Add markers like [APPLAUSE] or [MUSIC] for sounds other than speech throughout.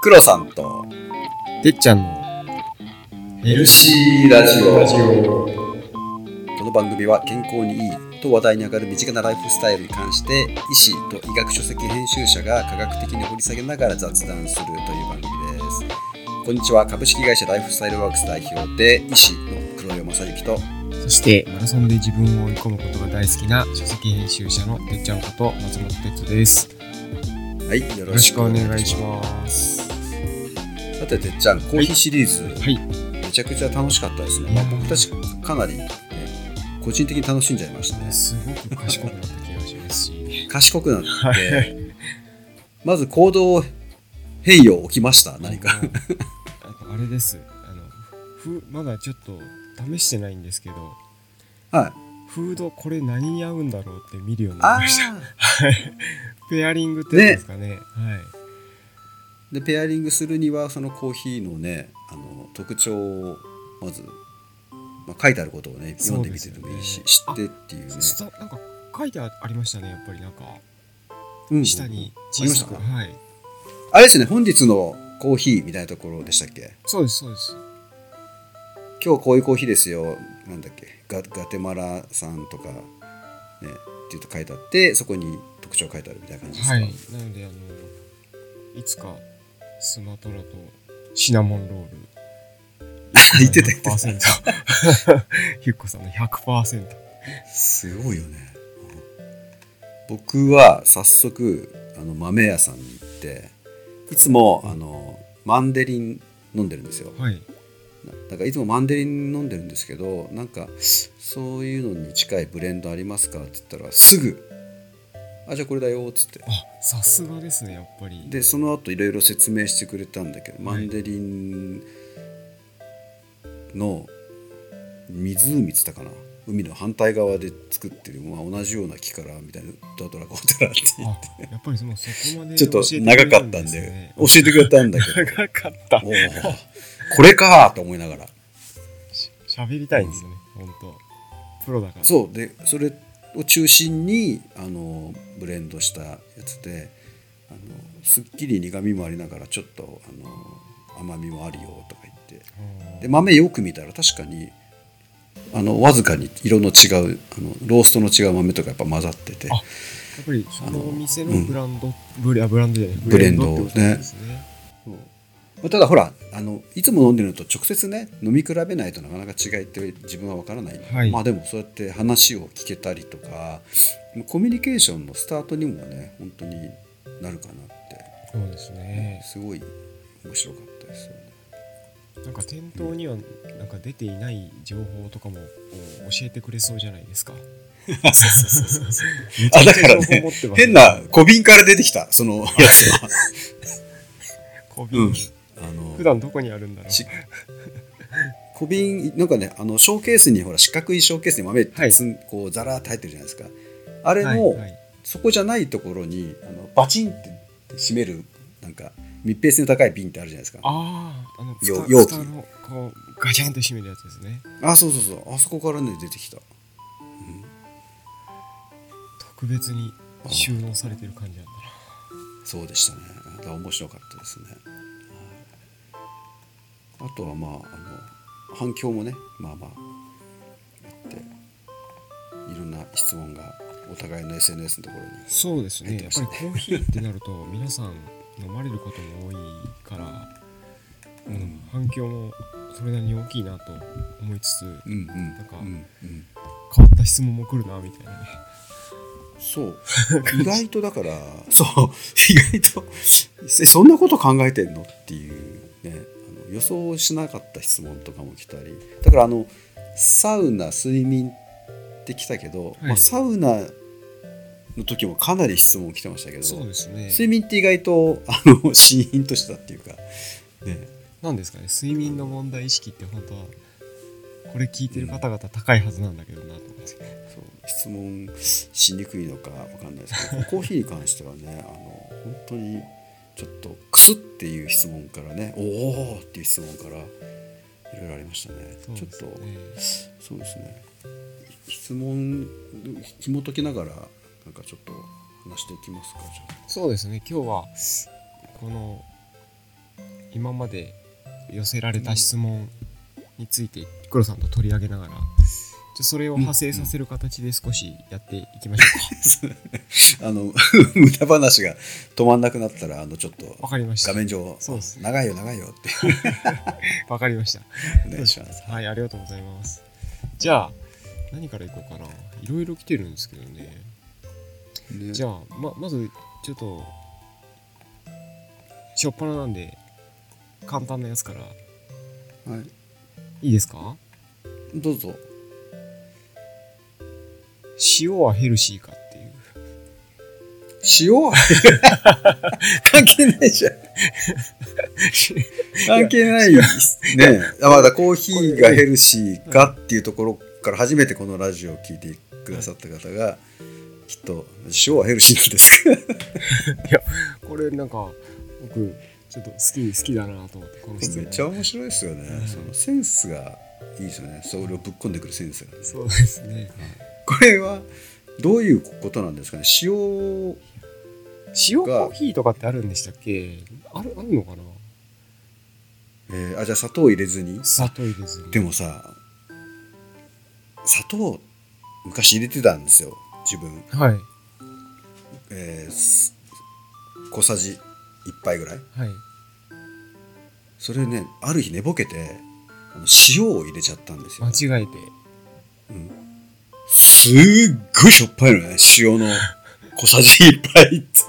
黒さんとてっちゃんのヘルシーラジオ。ラジオこの番組は健康にいいと話題に上がる身近なライフスタイルに関して医師と医学書籍編集者が科学的に掘り下げながら雑談するという番組です。こんにちは。株式会社ライフスタイルワークス代表で医師の黒岩正幸と。そしてマラソンで自分を追い込むことが大好きな書籍編集者のてっちゃんこと松本哲ですはいよよろしくお願いします。さててっちゃんコーヒーシリーズ、はい。めちゃくちゃ楽しかったですね、まあ、僕たちかなり、ね、個人的に楽しんじゃいましたね。すごく賢くなった気がしますし。[LAUGHS] 賢くなって、はい。まず行動変容起きました何か。あれです。あのふまだちょっと試してないんですけど。はいフードこれ何に合うんだろうって見るようになありました。あ [LAUGHS] ペアリングってですかね。はい。でペアリングするにはそのコーヒーのねあの特徴をまず、まあ、書いてあることをね読んでみてでもいいし、ね。知ってっていうね。なんか書いてありましたねやっぱり。なんかうん。下に。あ小さく、りましたか？はい。あれですね本日のコーヒーみたいなところでしたっけ？そうですそうです今日こういうコーヒーですよ。なんだっけ。ガガテマラさんとかねっていうと書いてあってそこに特徴書いてあるみたいな感じですか、はい。なのであのいつかスマトラとシナモンロール。言ってた言ってた。100% [LAUGHS] ヒュッコさんの100%すごいよね。僕は早速あの豆屋さんに行っていつもあのマンデリン飲んでるんですよ。はいだからいつもマンデリン飲んでるんですけどなんかそういうのに近いブレンドありますかって言ったらすぐ「あじゃあこれだよ」っつって。あさすがですねやっぱり。でその後いろいろ説明してくれたんだけど、はい。マンデリンの湖っつったかな。海の反対側で作ってる、まあ、同じような木からみたいなドドラゴンドラって言っあやっぱりそのそこまでてちょっと長かるったんでね教えてくれたんだけど。[LAUGHS] 長かった。おーこれかと思いながら。喋りたいんですよね。本当。プロだから。そう。でそれを中心にあのブレンドしたやつであのすっきり苦みもありながらちょっとあの甘みもあるよとか言って。で豆よく見たら確かにあのわずかに色の違うあのローストの違う豆とかやっぱ混ざってて。あやっぱりそのお店のブランド、ブレあブランドじゃないブレンドね。まあただほらあのいつも飲んでるのと直接ね飲み比べないとなかなか違いって自分は分からない、はい。まあでもそうやって話を聞けたりとかコミュニケーションのスタートにもね本当になるかなって。そうですね。すごい面白かったですよね。なんか店頭にはなんか出ていない情報とかも教えてくれそうじゃないですか。[LAUGHS] あだからね。変な小瓶から出てきたそのやつは。[LAUGHS] 小瓶、うんあの普段どこにあるんだろう？し小瓶なんかねあのショーケースにほら四角いショーケースに豆ってつん、こうザラーって入ってるじゃないですか。あれの、はいはい。そこじゃないところにあのバチンって閉めるなんか密閉性の高い瓶ってあるじゃないですか。ああああの容器。蓋のこうガチャンと閉めるやつですね。そうそうそう。あそこからね出てきた。特別に収納されてる感じなんだな。そうでしたね。面白かったですね。はいあとはまああの反響もねまあまああっていろんな質問がお互いの SNS のところにそうですね。やっぱりコーヒーってなると [LAUGHS] 皆さん飲まれることも多いから、うん、反響もそれなりに大きいなと思いつつうんうん。なんかうんうん。変わった質問も来るなみたいな。ねそう。[LAUGHS] 意外とだからそう。意外と。[LAUGHS] えそんなこと考えてんの？っていうね予想しなかった質問とかも来たり。だからあのサウナ睡眠って来たけど、い。まあ、サウナの時もかなり質問来てましたけどそうですね。睡眠って意外とあの [LAUGHS] シーンとしたっていうかね。なんですかね。睡眠の問題意識って本当はこれ聞いてる方々高いはずなんだけどなと思って、そう。質問しにくいのかわかんないですけどコーヒーに関してはねあの本当にちょっとっていう質問からねおおっていう質問からいろいろありましたね。そうちょっとそうですね。質問紐解きながらなんかちょっと話していきますかじゃあ。そうですね。今日はこの今まで寄せられた質問について黒さんと取り上げながら、じゃあそれを派生させる形で少しやっていきましょうか。[LAUGHS] あの [LAUGHS] 無駄話が止まんなくなったらあのちょっとわかりました画。面上そうです長いよ長いよって [LAUGHS] わかりました。お願いします。はい、ありがとうございます。じゃあ、何からいこうかな。いろいろ来てるんですけどね。ねじゃあ、ままず、ちょっと、しょっぱななんで、簡単なやつから、はい、いいですか？どうぞ。塩はヘルシーかっていう。塩関係ないじゃん。関係ないね。あまだコーヒーがヘルシーかっていうところから初めてこのラジオを聞いてくださった方が、きっと塩はヘルシーなんです [LAUGHS] かこれなんか、僕、ちょっと好き、好きだなと思って、この質問。めっちゃ面白いですよね、うんそのセンスがいいですよねそれをぶっ込んでくるセンスがそうですね。これはどういうことなんですかね？塩塩コーヒーとかってあるんでしたっけ？ある、あるのかな？えーあじゃあ砂糖入れずに？砂糖入れずに。でもさ砂糖昔入れてたんですよ自分、はい。えーす小さじ1杯ぐらいはい。それねある日寝ぼけてあの塩を入れちゃったんですよ、間違えて。うん、すっごいしょっぱいのね塩の。小さじ1杯って。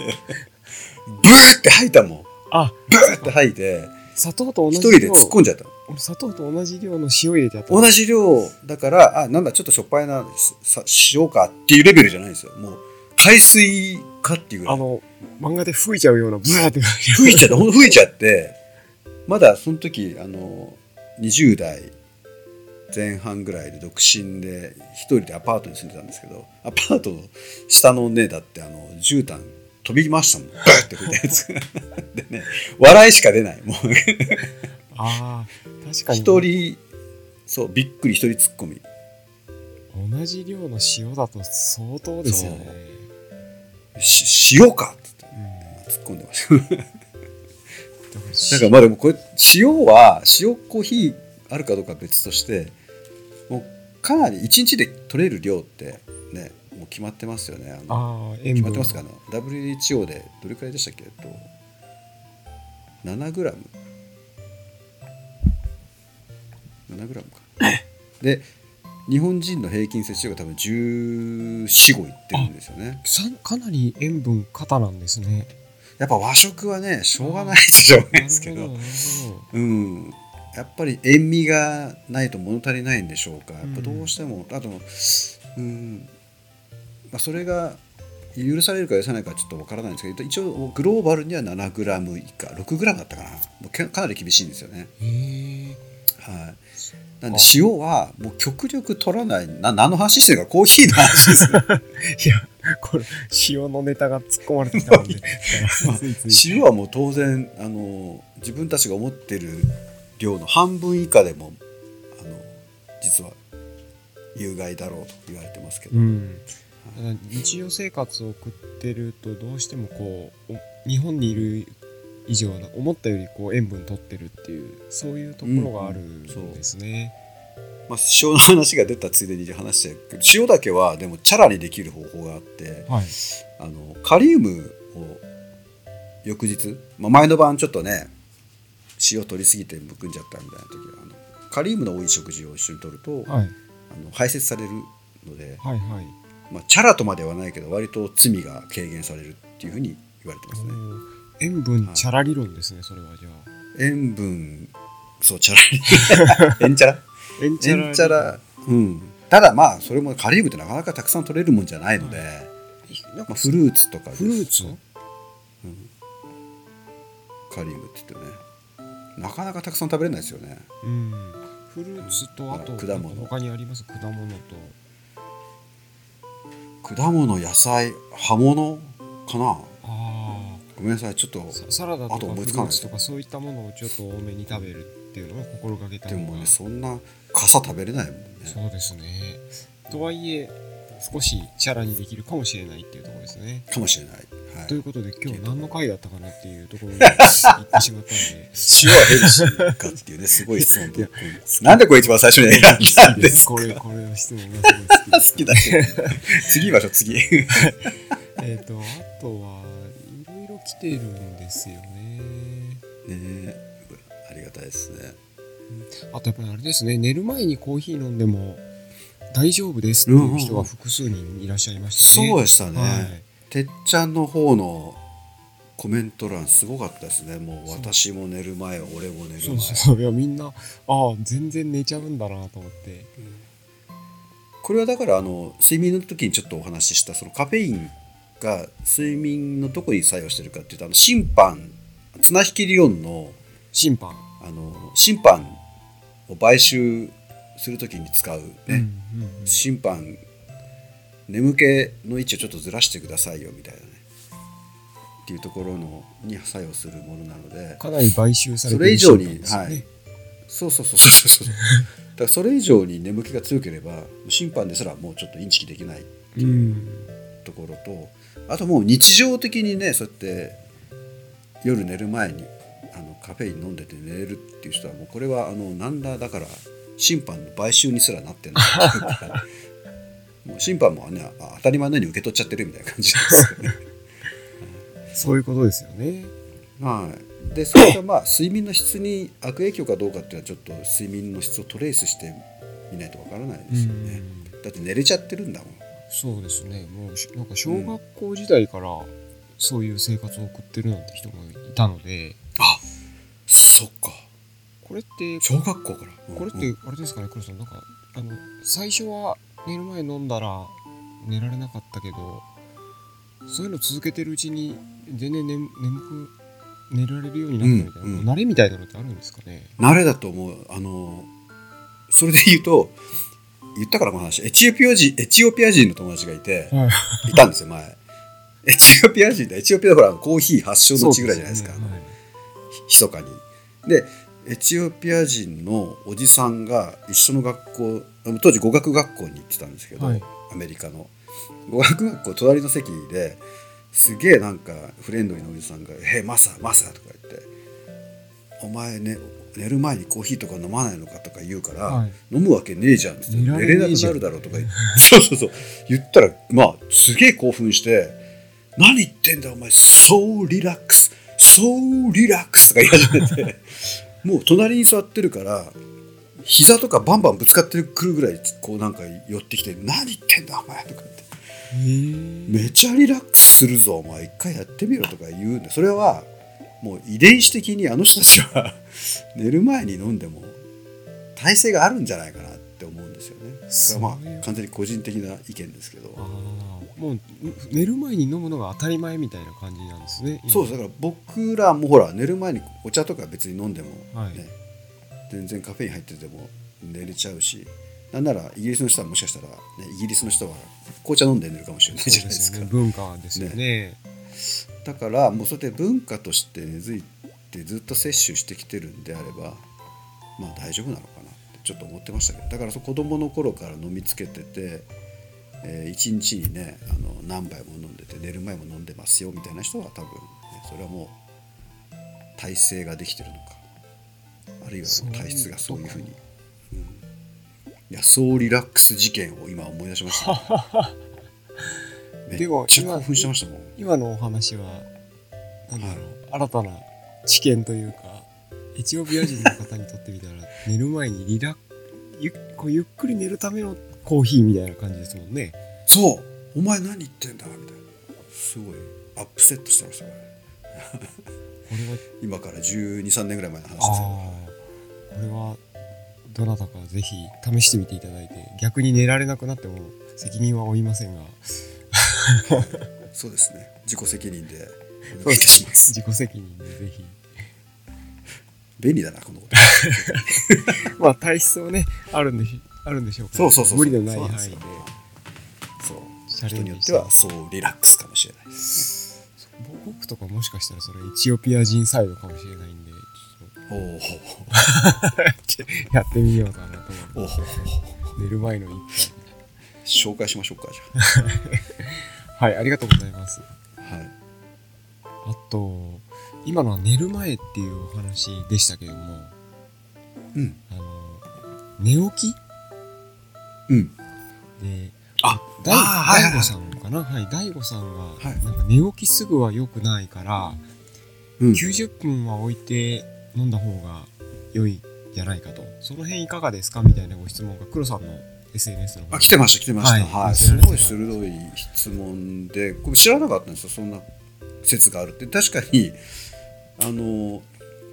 ブーって吐いたもん。あ、ブーって吐いて。砂糖と同じ一人で突っ込んじゃった。俺砂糖と同じ量の塩入れてやった同じ量だからあなんだちょっとしょっぱいなさ塩かっていうレベルじゃないんですよ。もう海水かっていうぐらい。あの漫画で吹いちゃうようなブワーって。吹いちゃってほんと吹いちゃって。まだその時あの20代前半ぐらいで独身で一人でアパートに住んでたんですけどアパートの下のねだってあの絨毯飛びましたもん。バーって吹いたやつ。[LAUGHS] でね笑いしか出ない。もう。ああ確かに。一人そうびっくり一人ツッコミ。同じ量の塩だと相当ですよね。し塩かってうん。突っ込んでました。なんかまあでもこれ塩は塩コーヒーあるかどうかは別としてかなり1日で取れる量ってねもう決まってますよね。あの決まってますかね。WHO でどれくらいでしたっけ？と7グラム。7グラムか。[LAUGHS] で日本人の平均摂取量が多分14、5いってるんですよね。さかなり塩分過なんですね。やっぱ和食はねしょうがないっちゃしょうがないですけど。うん、やっぱり塩味がないと物足りないんでしょうか。やっぱどうしても、あと、うん。まあ、それが許されるか許さないかちょっとわからないんですけど一応グローバルには 7g 以下。6g だったかな。もうけかなり厳しいんですよね、はい、なんで塩はもう極力取らない。な何の話してるかコーヒーの話です。よ [LAUGHS] いやこれ塩のネタが突っ込まれてきたもんで。ついつい塩はもう当然あの自分たちが思ってる量の半分以下でもあの実は有害だろうと言われてますけど、うん。ただ日常生活を送ってるとどうしてもこうお日本にいる以上な思ったよりこう塩分取ってるっていうそういうところがあるんですね、まあ、塩の話が出たついでに話しちゃうけど塩だけはでもチャラにできる方法があってはい。あのカリウムを翌日、まあ、前の晩ちょっとね塩取りすぎてむくんじゃったみたいな時はあのカリウムの多い食事を一緒に取ると、はい。あの排泄されるので、はいはい。まあ、チャラとまではないけど割と罪が軽減されるっていうふうに言われてますね。塩分チャラ理論ですねそれはじゃあ。塩分そうチャラ。[LAUGHS] 塩チャラ？塩チャラ塩チャラ。うん。ただまあそれもカリウムってなかなかたくさん取れるもんじゃないので、なんかまあ、フルーツとかフルーツカリウムって言ってねなかなかたくさん食べれないですよね。うん。フルーツとあと果物。他にあります？果物と。果物野菜葉物かな。あごめんなさいちょっとあササラダとか思いつかとかそういったものをちょっと多めに食べるっていうのを心がけたでもねそんな傘食べれないもんね。そうですね。とはいえ少しチャラにできるかもしれないっていうところですね。かもしれない、はい、はいということで今日何の回だったかなっていうところに [LAUGHS] 行ってしまったんで塩はヘルシーかっていうね、すごい質問と。なんでこれ一番最初に選んだんですか？これこれの質問がすごい好き [LAUGHS] だけど。次行きましょう、[LAUGHS] 次。えっとあとはいろいろ来てるんですよねねありがたいですね。あとやっぱりあれですね寝る前にコーヒー飲んでも大丈夫ですっていう人が複数人いらっしゃいましたね、そうでしたね。はいてっちゃんの方のコメント欄すごかったですね。もう私も寝る前、俺も寝る前。そうそう。いやみんなああ全然寝ちゃうんだなと思って。これはだからあの睡眠の時にちょっとお話ししたそのカフェインが睡眠のどこに作用してるかっていうとあの審判綱引き理論の審判。あの審判を買収する時に使う、ね。うんうんうん。審判眠気の位置をちょっとずらしてくださいよみたいなね。っていうところのに作用するものなので。かなり買収されてそれ以上にはい。そうそうそうそうそう。だからそれ以上に眠気が強ければ審判ですらもうちょっとインチキできないうんところとあともう日常的にねそうやって夜寝る前にあのカフェイン飲んでて寝れるっていう人はもうこれはあのなんだだから審判の買収にすらなってないもう審判もねあ当たり前のように受け取っちゃってるみたいな感じですよね。[LAUGHS] そういうことですよねはい、でそれがまあ睡眠の質に悪影響かどうかっていうのはちょっと睡眠の質をトレースしてみないとわからないですよね。だって寝れちゃってるんだもん。そうですねもうしなんか小学校時代からそういう生活を送ってるなんて人もいたのであそっかこれって小学校から。これってあれですかね黒さんなんかあの最初は寝る前飲んだら寝られなかったけどそういうの続けてるうちに全然眠眠く寝られるようになったみたいな、うんうん。慣れみたいなのってあるんですかね？慣れだと思う。あのそれで言うと言ったからこの話。エチオピア人エチオピア人の友達がいてはい。いたんですよ前。エチオピア人でエチオピアはほらコーヒー発祥の地ぐらいじゃないですか。ね。はいひそかに。でエチオピア人のおじさんが一緒の学校当時語学学校に行ってたんですけど、はい。アメリカの。語学学校隣の席ですげえなんかフレンドリーなおじさんが「へえマサマサ」とか言って「お前ね寝る前にコーヒーとか飲まないのか?」とか言うから、はい飲むわけねえじゃん」って寝れなくなんるだろうとか言って [LAUGHS] そうそうそう。言ったらまあすげえ興奮して「何言ってんだお前。そうリラックス。そうリラックス」とか言い始めてもう隣に座ってるから膝とかバンバンぶつかってくるぐらいこうなんか寄ってきて「何言ってんだお前」とか言って。めちゃリラックスするぞお前一回やってみろとか言うんでそれはもう遺伝子的にあの人たちは [LAUGHS] 寝る前に飲んでも耐性があるんじゃないかなって思うんですよね。まあ完全に個人的な意見ですけどもう寝る前に飲むのが当たり前みたいな感じなんですね今。そうです。だから僕らもほら寝る前にお茶とか別に飲んでも、ねはい。全然カフェイン入ってても寝れちゃうしなんならイギリスの人はもしかしたら、ね、イギリスの人は紅茶飲んで寝るかもしれないじゃないですか。ね。文化ですよね。だからもうそうやって文化として根付いてずっと摂取してきてるんであればまあ大丈夫なのかなってちょっと思ってましたけどだから子供の頃から飲みつけてて、えー一日にねあの何杯も飲んでて寝る前も飲んでますよみたいな人は多分、ね、それはもう体勢ができてるのかあるいは体質がそういうふうに。うんいやそうリラックス事件を今思い出しました、ね、[LAUGHS] めでもっちゃ興奮してましたもん。今のお話はなんだろう、新たな知見というかエチオピア人の方にとってみたら [LAUGHS] 寝る前にリラゆこうゆっくり寝るためのコーヒーみたいな感じですもんね。そう。お前何言ってんだみたいな。すごいアップセットしてましたね。これは今から1 2 3年ぐらい前の話あですあこれはどなたかぜひ試してみていただいて逆に寝られなくなっても責任は負いませんが。けどそうですね。自己責任でお願いいたします。自己責任でぜひ。[LAUGHS] 便利だなこのこと。[LAUGHS] まあ体質はねあるんでしあるんでしょうからそうそうそう無理のない範囲で。そう人によってはそうリラックスかもしれないです。僕とかもしかしたらそれエチオピア人サイドかもしれないんでちょっおおとやってみようかなと思おおう寝る前の一紹介しましょうかじ杯 [LAUGHS] はいありがとうございます。ゃあはい。あと今のは寝る前っていうお話でしたけどもうん。あの寝起きうん。であ大悟さんかな？はい大悟さんが、はい。なんか寝起きすぐは良くないから、うん。90分は置いて飲んだ方が良いじゃないかと。その辺いかがですか？みたいなご質問が黒さんの SNS の方あ来てました来てました。はい。はい、すごい鋭い質問でこれ知らなかったんですよそんな説があるって。確かにあの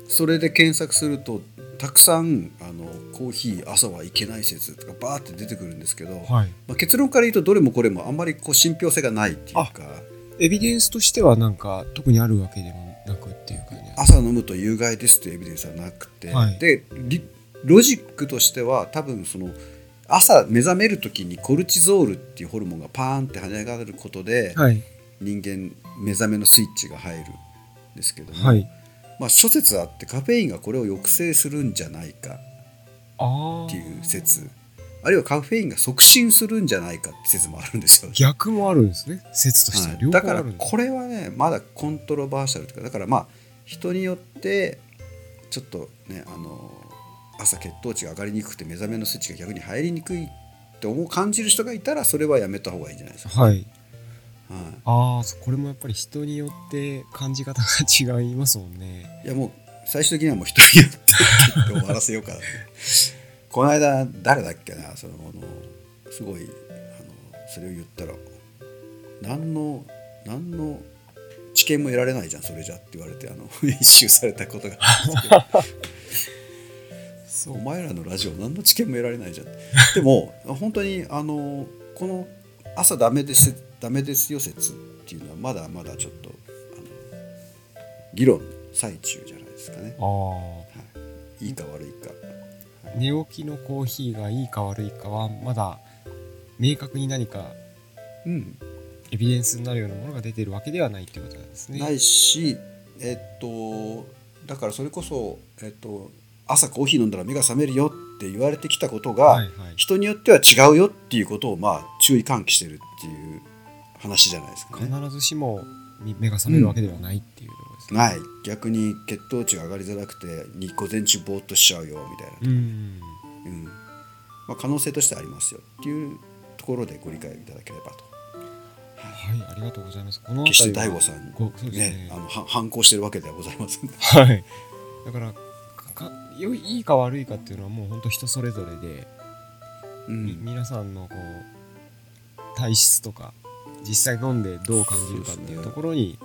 それで検索するとたくさんあのコーヒー朝はいけない説とかバーって出てくるんですけど、はい。まあ、結論から言うとどれもこれもあんまりこう信憑性がないっていうかエビデンスとしてはなんか特にあるわけでもなくっていう感じなんです朝飲むと有害ですというエビデンスはなくて、はい。でリロジックとしては多分その朝目覚める時にコルチゾールっていうホルモンがパーンって跳ね上がることで、はい。人間目覚めのスイッチが入るんですけども、はいまあ、諸説あってカフェインがこれを抑制するんじゃないかっていう説。あるいはカフェインが促進するんじゃないかって説もあるんですよ。逆もあるんですね。説としては。はい。だからこれはねまだコントロバーシャルというかだからまあ人によってちょっとねあの朝血糖値が上がりにくくて目覚めのスイッチが逆に入りにくいって思う感じる人がいたらそれはやめた方がいいんじゃないですか。はいはいああそこれもやっぱり人によって感じ方が違いますもんね。いやもう最終的にはもう人によって終わらせようか [LAUGHS] この間誰だっけなそのすごいあのそれを言ったら。何の何の知見も得られないじゃんそれじゃって言われてあの [LAUGHS] 一周されたことが。あるんですけそどお前らのラジオ何の知見も得られないじゃん。でも本当にあのこの朝ダメですダメですよ説っていうのはまだまだちょっと議論最中じゃないですかね。ああい。いか悪いか。寝起きのコーヒーがいいか悪いかはまだ明確に何かうん。エビデンスになるようなものが出てるわけではないってことなんですね。ないしえっとだからそれこそ、えっと、朝コーヒー飲んだら目が覚めるよって言われてきたことが、はいはい。人によっては違うよっていうことをまあ注意喚起してるっていう話じゃないですかね。必ずしも目が覚めるわけではないっていうところですね。ない逆に血糖値が上がりづらくてに午前中ぼーっとしちゃうよみたいな、うん。うんまあ、可能性としてありますよっていうところでご理解いただければとはい、ありがとうございます。この決して大悟さんごそうですねねあのは反抗してるわけではございませんはい。だからかかよいいいか悪いかっていうのはもう本当人それぞれで、みうん皆さんのこう体質とか実際飲んでどう感じるかっていうところに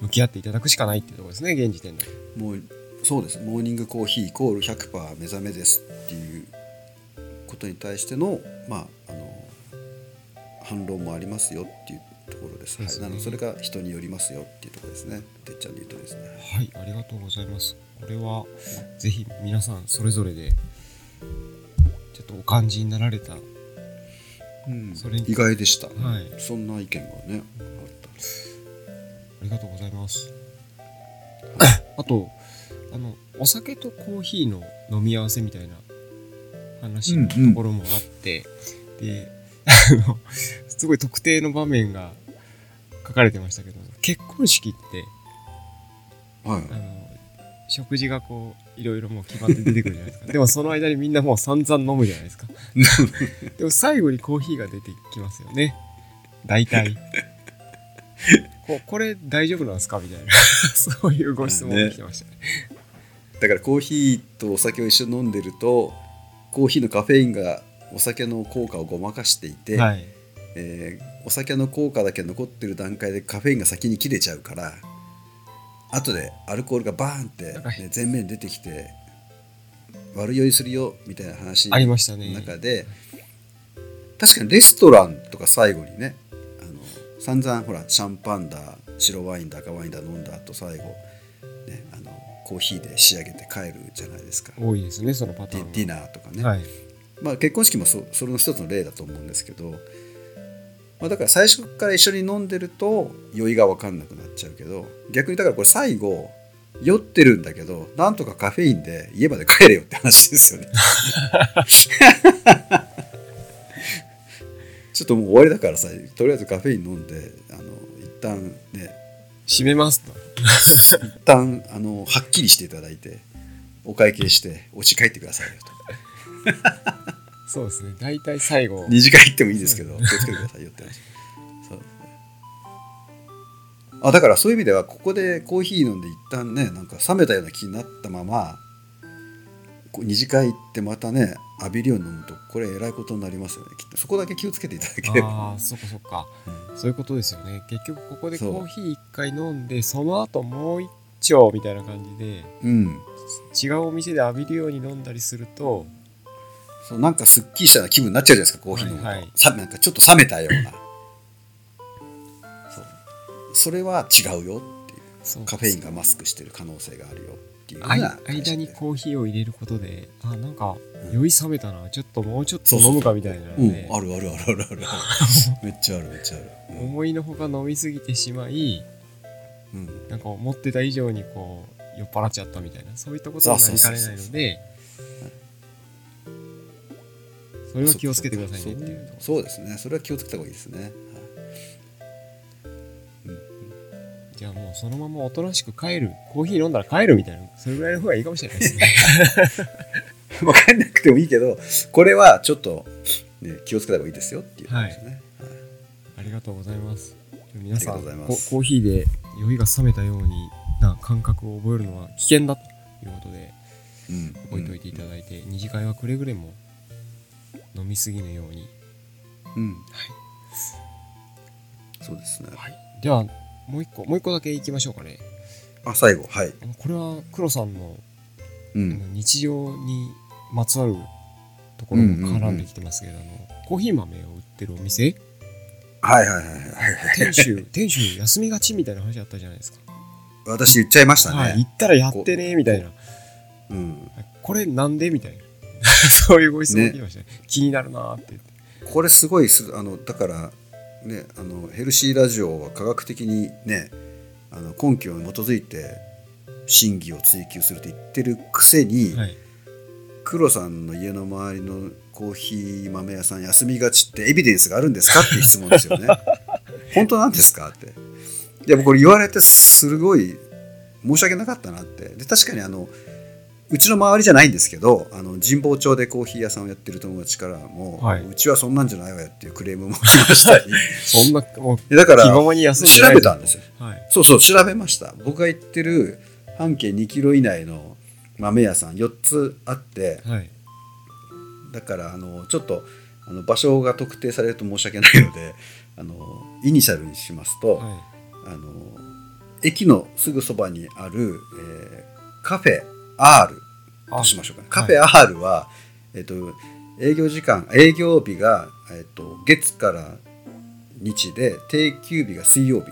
向き合っていただくしかないっていうところですね現時点で。もうそうですモーニングコーヒーイコール100%目覚めですっていうことに対してのまああの反論もありますよっていうところです。はい、ですねなのでそれが人によりますよっていうところですね。てっちゃんで言うとですね。はい、ありがとうございます。これはぜひ皆さんそれぞれでちょっとお感じになられた、はうんそれに意外でした。い、そんな意見がねあっありがとうございます。[COUGHS] あと、あの、お酒とコーヒーの飲み合わせみたいな話のところもあって、で、あの、[LAUGHS] すごい特定の場面が書かれてましたけど、結婚式って、た。はい。あの、食事がこう、いろいろもう決まって出てくるじゃないですか。[LAUGHS] でもその間にみんなもう散々飲むじゃないですか。[LAUGHS] でも最後にコーヒーが出てきますよね。大体。[LAUGHS] ここれ大丈夫なんですか？みたいな。そういうご質問が来てましたね。だからコーヒーとお酒を一緒に飲んでるとコーヒーのカフェインがお酒の効果をごまかしていて、はい。えーお酒の効果だけ残ってる段階でカフェインが先に切れちゃうから後でアルコールがバーンって、ね、前面に出てきて悪酔いするよみたいな話ありましたね。の中で確かにレストランとか最後にねあの散々ほらシャンパンだ白ワインだ赤ワインだ飲んだ後最後、ね、あのコーヒーで仕上げて帰るじゃないですか多いですね、そのパターンは。ディナーとかね、はい。まあ、結婚式もそそれの一つの例だと思うんですけど、まあ、だから最初から一緒に飲んでると酔いが分かんなくなっちゃうけど逆にだからこれ最後酔ってるんだけどなんとかカフェインで家まで帰れよって話ですよね [LAUGHS] ちょっともう終わりだからさとりあえずカフェイン飲んであの一旦ね閉めますと。一旦あのはっきりしていただいてお会計してお家帰ってくださいよとそうですね。大体最後。二次会行ってもいいですけど気をつけてください。よって話そうですね。あだからそういう意味ではここでコーヒー飲んで一旦ねなんか冷めたような気になったまま二次会行ってまたね浴びるように飲むとこれえらいことになりますよね。きっと。そこだけ気をつけていただければ、ああそっかそっか。うん。そういうことですよね。結局ここでコーヒー一回飲んでその後もう一丁みたいな感じでうん、違うお店で浴びるように飲んだりするとそうなんかすっきりした気分になっちゃうじゃないですかコーヒー飲むと、はいはい。さなんかちょっと冷めたような。そう。それは違うよっていう。そう。カフェインがマスクしてる可能性があるよっていう間にコーヒーを入れることであなんかうん。酔い冷めたな。ちょっともうちょっとそうそう飲むかみたいなのうん、であるあるあるあるある。[LAUGHS] めっちゃあるめっちゃある、うん。思いのほか飲みすぎてしまいうん。なんか思ってた以上にこう酔っ払っちゃったみたいな。そういったことになりかねないのでそれは気をつけてくださいねっていう。とそうですね。それは気をつけた方がいいですね、はい。じゃあもうそのままおとなしく帰る。コーヒー飲んだら帰るみたいな。それぐらいの方がいいかもしれないですね。[LAUGHS] 分かんなくてもいいけどこれはちょっと、ね、気をつけた方がいいですよっていう話ですね、はい。ありがとうございます。皆さんコーヒーで酔いが冷めたようにな感覚を覚えるのは危険だということでうん。覚えておいていただいて、二次会はくれぐれも飲みすぎぬように、うん、そうですね。ではもう一個もう一個だけいきましょうかね。あ最後。はい、これは黒さんのあうん、の日常にまつわるところも絡んできてますけど、あのコーヒー豆を売ってるお店？はいはいはいはい店主 [LAUGHS] 店主休みがちみたいな話あったじゃないですか、私言っちゃいましたね、はい、行ったらやってねみたいな。うん、これなんで？みたいな [LAUGHS] そういうご質問来ましたね。気になるなーってこれすごいすあのだからねあのヘルシーラジオは科学的にねあの根拠に基づいて真偽を追求すると言ってるくせに、はい。黒さんの家の周りのコーヒー豆屋さん休みがちってエビデンスがあるんですかっていう質問ですよね。[LAUGHS] 本当なんですかって。いや僕これ言われてすごい申し訳なかったなって。で確かにあのうちの周りじゃないんですけどあの神保町でコーヒー屋さんをやってる友達からも、はい。うちはそんなんじゃないわよっていうクレームも来ました。りそんな [LAUGHS] もうだから調べたんですよ。はい。そうそう調べました。僕が行ってる半径2キロ以内の豆屋さん4つあってはい。だからあのちょっとあの場所が特定されると申し訳ないのであのイニシャルにしますと、はあの駅のすぐそばにある、えーカフェ R いとしましょうか、あカフェ R は、えっと営業時間営業日が、えっと月から日で定休日が水曜日、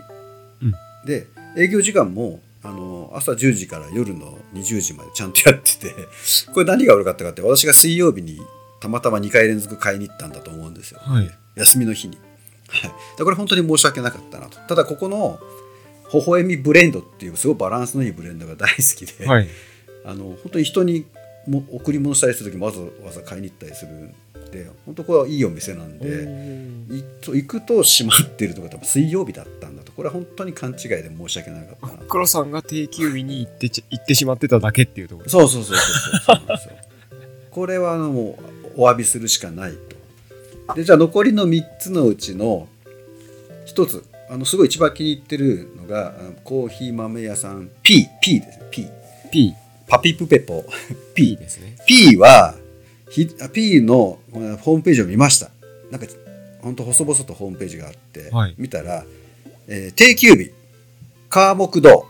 うん。で営業時間もあの朝10時から夜の20時までちゃんとやってて [LAUGHS] これ何が悪かったかって私が水曜日にたまたま2回連続買いに行ったんだと思うんですよ、はい。休みの日に、はい、でこれ本当に申し訳なかったなと。ただここの微笑みブレンドっていうすごいバランスのいいブレンドが大好きで、はいあの本当に人にも贈り物したりする時わざわざ買いに行ったりするんで本当これはいいお店なんでいと行くと閉まってるとか多分水曜日だったんだと。これは本当に勘違いで申し訳なかったな。と黒さんが定休日に行ってち行ってしまってただけっていうところ。そうそうそうそうそうそうこれはもうお詫びするしかないと。でじゃあ残りの3つのうちの1つあのすごい一番気に入ってるのがコーヒー豆屋さん。P P ですね。P P パピプペポ。[LAUGHS] P ですね。P はひ P のホームページを見ました。なんか本当細々とホームページがあって、はい。見たら、えー定休日。火木道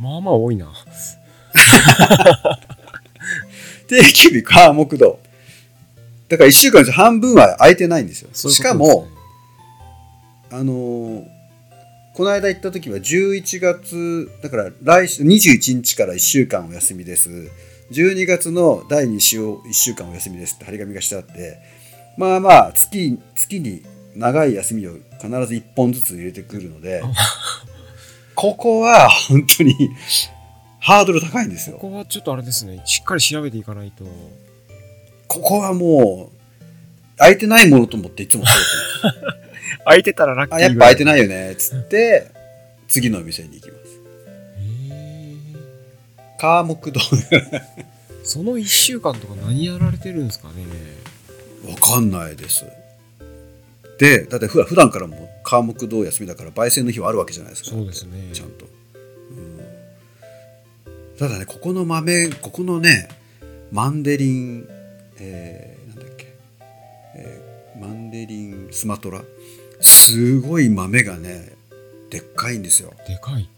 まあまあ多いな。[LAUGHS] [LAUGHS] 定休日火木道だから1週間半分は空いてないんですよ。そういうしかもあのーこの間行った時は11月だから来週21日から1週間お休みです。12月の第2週1週間お休みですって張り紙がしてあってまあまあ月月に長い休みを必ず1本ずつ入れてくるので [LAUGHS] ここは本当にハードル高いんですよ。ここはちょっとあれですねしっかり調べていかないと。ここはもう空いてないものと思っていつも通ってます [LAUGHS] 空いてたらラッキーあやっぱ空いてないよね。っつって次のお店に行きます。カー木道その1週間とか何やられてるんですかね。わかんないです。でだってふ普段からも科目堂休みだから焙煎の日はあるわけじゃないですか。そうですね。ちゃんと、うん、ただねここの豆ここのねマンデリン、えー、なんだっけ、えーマンデリンスマトラすごい豆がねでっかいんですよ。でかい。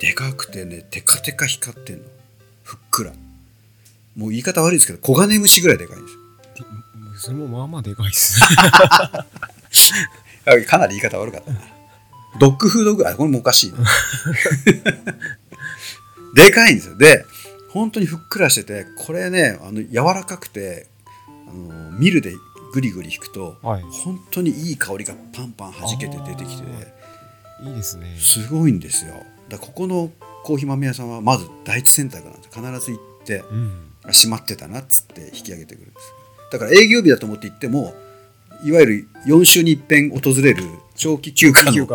でかくてねテカテカ光ってんの。ふっくら。もう言い方悪いですけど黄金虫ぐらいでかいんですよ。でそれもまあまあでかいっす [LAUGHS] あかなり言い方悪かったな。ドッグフードぐらい、これもおかしいな。[LAUGHS] でかいんですよ。で、本当にふっくらしてて、これね、あの柔らかくて、あのミルでグリグリ引くと、はい。本当にいい香りがパンパン弾けて出てきて、いいですね。すごいんですよ。だここのコーヒー豆屋さんはまず第一選択なんです。よ。必ず行って、うん。あ閉まってたなっつって引き上げてくるんです。だから営業日だと思って行ってもいわゆる4週に一遍訪れる長期休暇の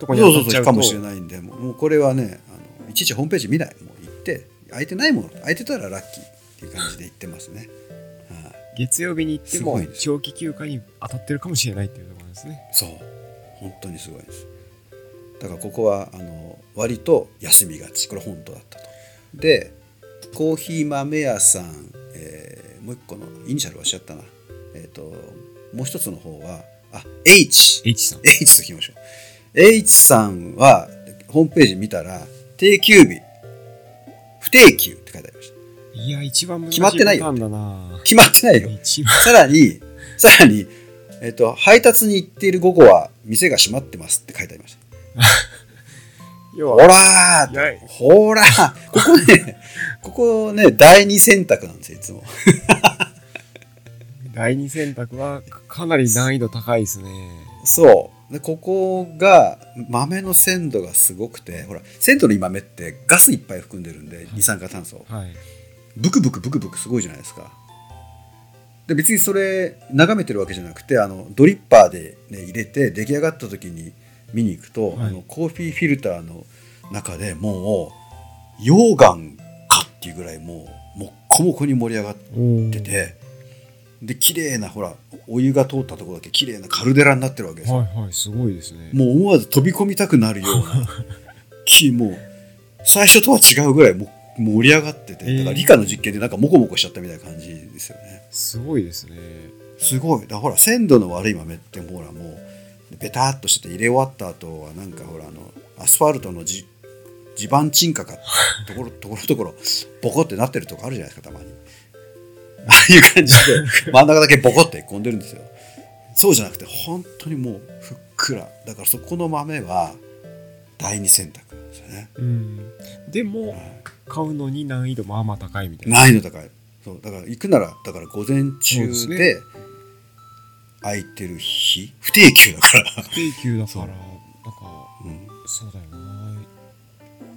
とこにそうそうそうかもしれないんでもうこれはねあのいちいちホームページ見ない。もう行って空いてないもの空いてたらラッキーっていう感じで行ってますね、はい月曜日に行っても長期休暇に当たってるかもしれないっていうところですね。そう。本当にすごいです。だからここはあの割と休みがち。これ本当だったと。でコーヒー豆屋さん、えーもう一個のイニシャルはしちゃったな。えっ、ともう一つの方はあ H H さん。H ときましょう。H さんはホームページ見たら定休日。不定休って書いてありましたいや一番難しい決まってないよ。決まってないよ。さらにさらに、えっと配達に行っている午後は店が閉まってますって書いてありました。[LAUGHS] ほらーほらここね [LAUGHS] ここね第二選択なんですよいつも。[LAUGHS] 第二選択はかなり難易度高いですね。そう。でここが豆の鮮度がすごくてほら鮮度のいい豆ってガスいっぱい含んでるんで二酸化炭素。はいブクブクブクブクすごいじゃないですか。で別にそれ眺めてるわけじゃなくてあのドリッパーで、ね、入れて出来上がった時に見に行くと、はい。あのコーヒーフィルターの中でもう溶岩かっていうぐらいもうもっこもこに盛り上がっててで綺麗なほらお湯が通ったところだけ綺麗なカルデラになってるわけですよ、はいはいすごいですね。もう思わず飛び込みたくなるようなきもう最初とは違うぐらいも盛り上がっててだから理科の実験でなんかモコモコしちゃったみたいな感じですよね。すごいですね。すごい。だからほら鮮度の悪い豆ってほらもうベタっとしてて入れ終わった後はなんかほらあのアスファルトのじ地盤沈下かところ [LAUGHS] ところどころボコってなってるとこあるじゃないですかたまに。ああいう感じで [LAUGHS] 真ん中だけボコってへこんでるんですよ。そうじゃなくて本当にもうふっくら。だからそこの豆は第二選択ですよね、うん。でもはい買うのに難易度まあまあ高いみたいな。難易度高い。そうだから行くならだから午前中ですね。で空いてる日？不定休だから、不定休だからなんかうん、そうだよな。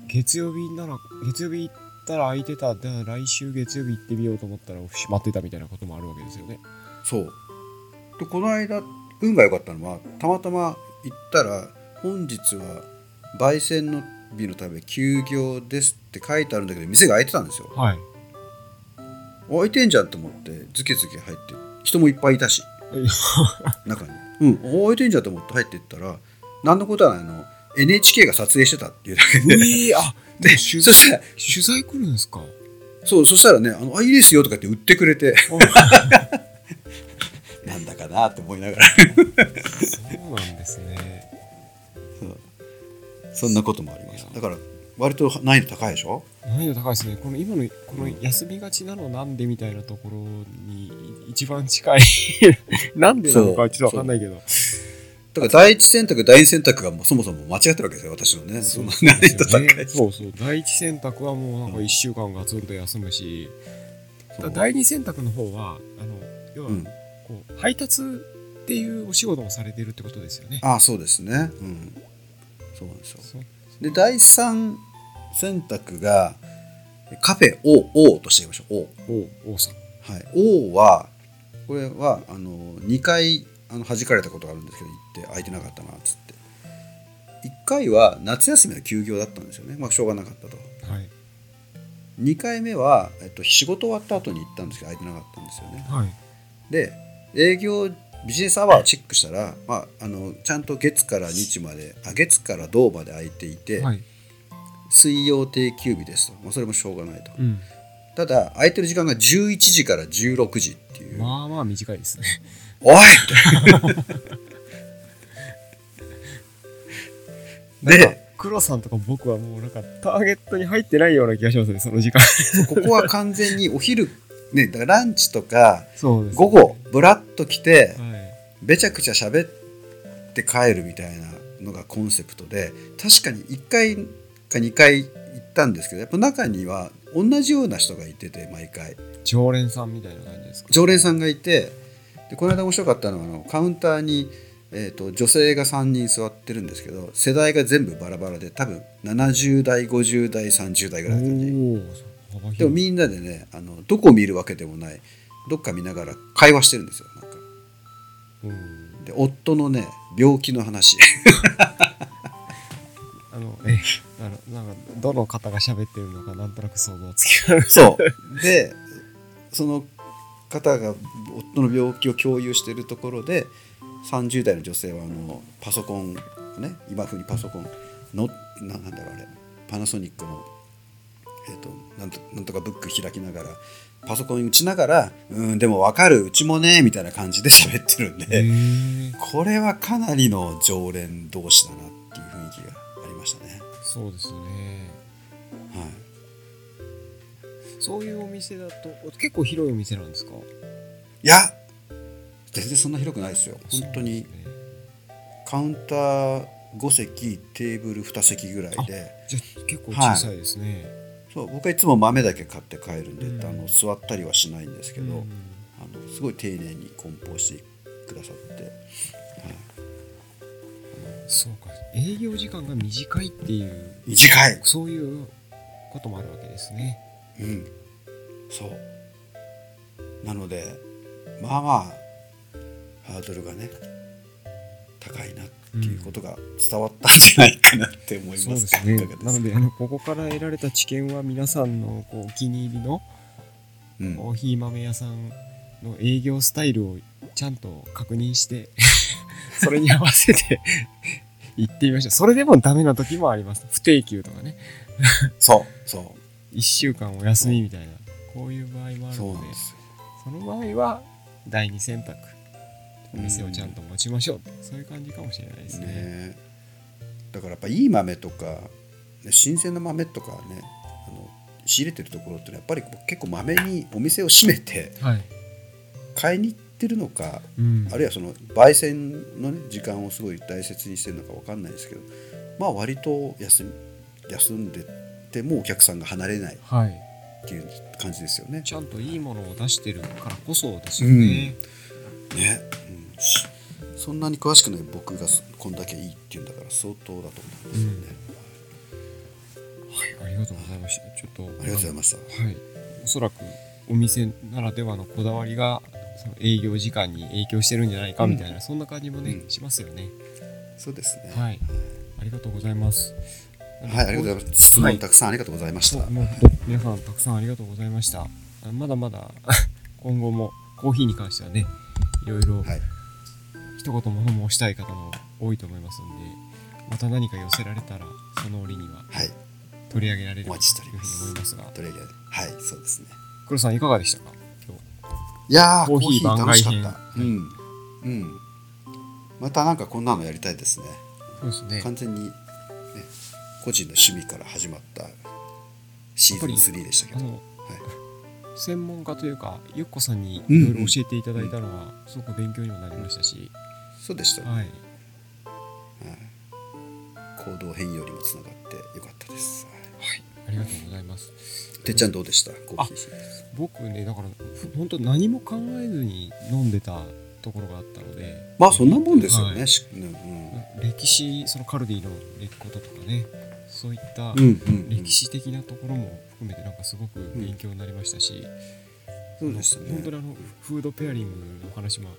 月曜日なら月曜日行ったら空いてた。で来週月曜日行ってみようと思ったら閉まってたみたいなこともあるわけですよね。そう。でこの間運が良かったのはたまたま行ったら本日は焙煎の日のため休業ですって書いてあるんだけど店が開いてたんですよ。はい。開いてんじゃんと思ってズケズケ入って人もいっぱいいたし。[LAUGHS] 中に。うん開いてんじゃんと思って入っていったら何のことはないの NHK が撮影してたっていうだけで。ええあ [LAUGHS] でで取そしたら取材来るんですか？そうそしたらねあのあいいですよとかって売ってくれて。[LAUGHS] なんだかなって思いながら。そうなんですねそんなこともあります。だから割と難易度高いでしょ？難易度高いですね。この今のこの休みがちなのなんでみたいなところに一番近い。[LAUGHS] なんでなのかちょっとわかんないけど。だから第一選択第二選択がもうそもそも間違ってるわけですよ私のね。その難易度高いそうそう。第一選択はもうなんか1週間ガツンと休むし、そう。だ第二選択の方はあの要はうん。こう配達っていうお仕事もされてるってことですよね。ああそうですね。うんそうなんですよ。で第三選択がカフェ O, o としていきましょう。O お王さん。はい。O はこれはあの2回あの弾かれたことがあるんですけど行って空いてなかったなっつって。1回は夏休みの休業だったんですよね。まあしょうがなかったと。はい。2回目は、えっと、仕事終わった後に行ったんですけど空いてなかったんですよね。はい。で営業ビジネスアワーをチェックしたら、まあ、あのちゃんと月から日まであ月から土まで空いていて、はい。水曜定休日ですと、まあ、それもしょうがないと、うん。ただ空いてる時間が11時から16時っていう、まあまあ短いですね。おい！[LAUGHS] で黒さんとか僕はもうなんかターゲットに入ってないような気がしますねその時間。ここは完全にお昼ねだからランチとか午後ブラッと来てはいべちゃくちゃ喋って帰るみたいなのがコンセプトで確かに1回か2回行ったんですけどやっぱ中には同じような人がいてて毎回。常連さんみたいな感じですか？常連さんがいてでこの間面白かったのはあのカウンターに、えー、と女性が3人座ってるんですけど世代が全部バラバラで多分70代50代30代ぐおらいの感じでもみんなでねあのどこを見るわけでもないどっか見ながら会話してるんですよで夫のね病気の話。[LAUGHS] あのえ？あのなんかどの方が喋ってるのかなんとなく想像つきます。そう。[LAUGHS] でその方が夫の病気を共有しているところで30代の女性はあのパソコンね今風にパソコンのななんだろうあれパナソニックの、えー、となんとなんとかブック開きながらパソコンに打ちながら「うんでも分かるうちもね」みたいな感じで喋ってるんへでえこれはかなりの常連同士だなっていう雰囲気がありましたね。そうですよね。はい。そういうお店だと結構広いお店なんですか？いや全然そんな広くないですよ。本当に。ね。カウンター5席テーブル2席ぐらいで。じゃあ結構小さいですね、そう僕はいつも豆だけ買って帰るんで、うんあの座ったりはしないんですけど、うん。あのすごい丁寧に梱包してくださって、はい。そうか。営業時間が短いっていう短い、そういうこともあるわけですね。うん、そう。なのでまあまあハードルがね高いなっていうことが伝わったんじゃないかなって思いそうまですすね。いかがですなのであのここから得られた知見は皆さんのこうお気に入りのうん。コーヒー豆屋さんの営業スタイルをちゃんと確認して [LAUGHS] それに合わせて [LAUGHS] 行ってみましょうそれでもダメな時もあります。不定休とかね。そうそう。[LAUGHS] 1週間お休みみたいな。こういう場合もあるそうのでその場合は第二選択お店をちゃんと持ちましょうってそういう感じかもしれないですね。ね。だからやっぱいい豆とか、ね、新鮮な豆とかねあの仕入れてるところってのはやっぱり結構豆にお店を閉めてはい、買いに行ってるのか、うん、あるいはその焙煎の、ね、時間をすごい大切にしてるのか分かんないですけどまあ割と休み休んでてもお客さんが離れないはい。っていう感じですよね。ちゃんといいものを出してるからこそですよね、ね、うん。しそんなに詳しくない僕がこんだけいいって言うんだから相当だと思うんですよね。はい、ありがとうございました。ちょっと、ありがとうございました。はい、おそらくお店ならではのこだわりがその営業時間に影響してるんじゃないかみたいな、そんな感じもね、うんしますよね。そうですね。はい、ありがとうございます。はい、ありがとうございます。質問たくさんありがとうございました。そうもう本当皆さんたくさんありがとうございました。あまだまだ [LAUGHS] 今後もコーヒーに関してはね、いろいろはい、一言も申したい方も多いと思いますんで、また何か寄せられたらその折にははい、取り上げられるお待ちしておりというますふうに思いますが、とりあえず、はい、そうですね。黒さんいかがでしたか？今日。いやー、コーヒーコーヒー楽しかっ番た。うん、うん。またなんかこんなのやりたいですね。そうですね。完全に、ね、個人の趣味から始まったシーズン3でしたけど、あの、専門家というかゆっこさんにいうんろいろ教えていただいたのはすごく勉強にもなりましたし、そうでした、ねはい、行動変容にもつながってよかったです。はい。ありがとうございます。てっちゃんどうでした？僕ねだからふ本当何も考えずに飲んでたところがあったので。まあそんなもんですよね。はい。しうん。歴史そのカルディのこととかね。そういったうんうんうん。歴史的なところも含めてなんかすごく勉強になりましたし、そうでしたね。本当にあのフードペアリングの話も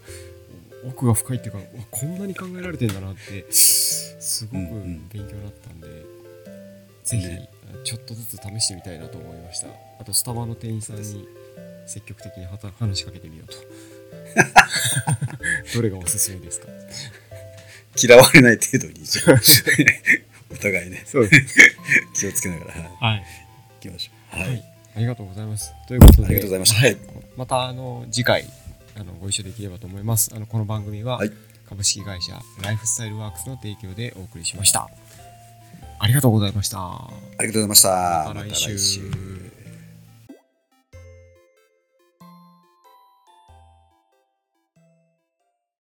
奥が深いっていうかわこんなに考えられてんだなってすごくうんうん勉強になったんで、ぜひ、ね。ちょっとずつ試してみたいなと思いました。あとスタバの店員さんに積極的に話しかけてみようと。[LAUGHS] どれがおすすめですか？嫌われない程度にじゃあお互いね。そうです。気をつけながら。はい。はい、行きましょう。ははい。い、ありがとうございます。ということでありがとうございました。はいはい。またあの次回あのご一緒できればと思います。あのこの番組は、はい。株式会社ライフスタイルワークスの提供でお送りしました。ありがとうございました。ありがとうございました。また来週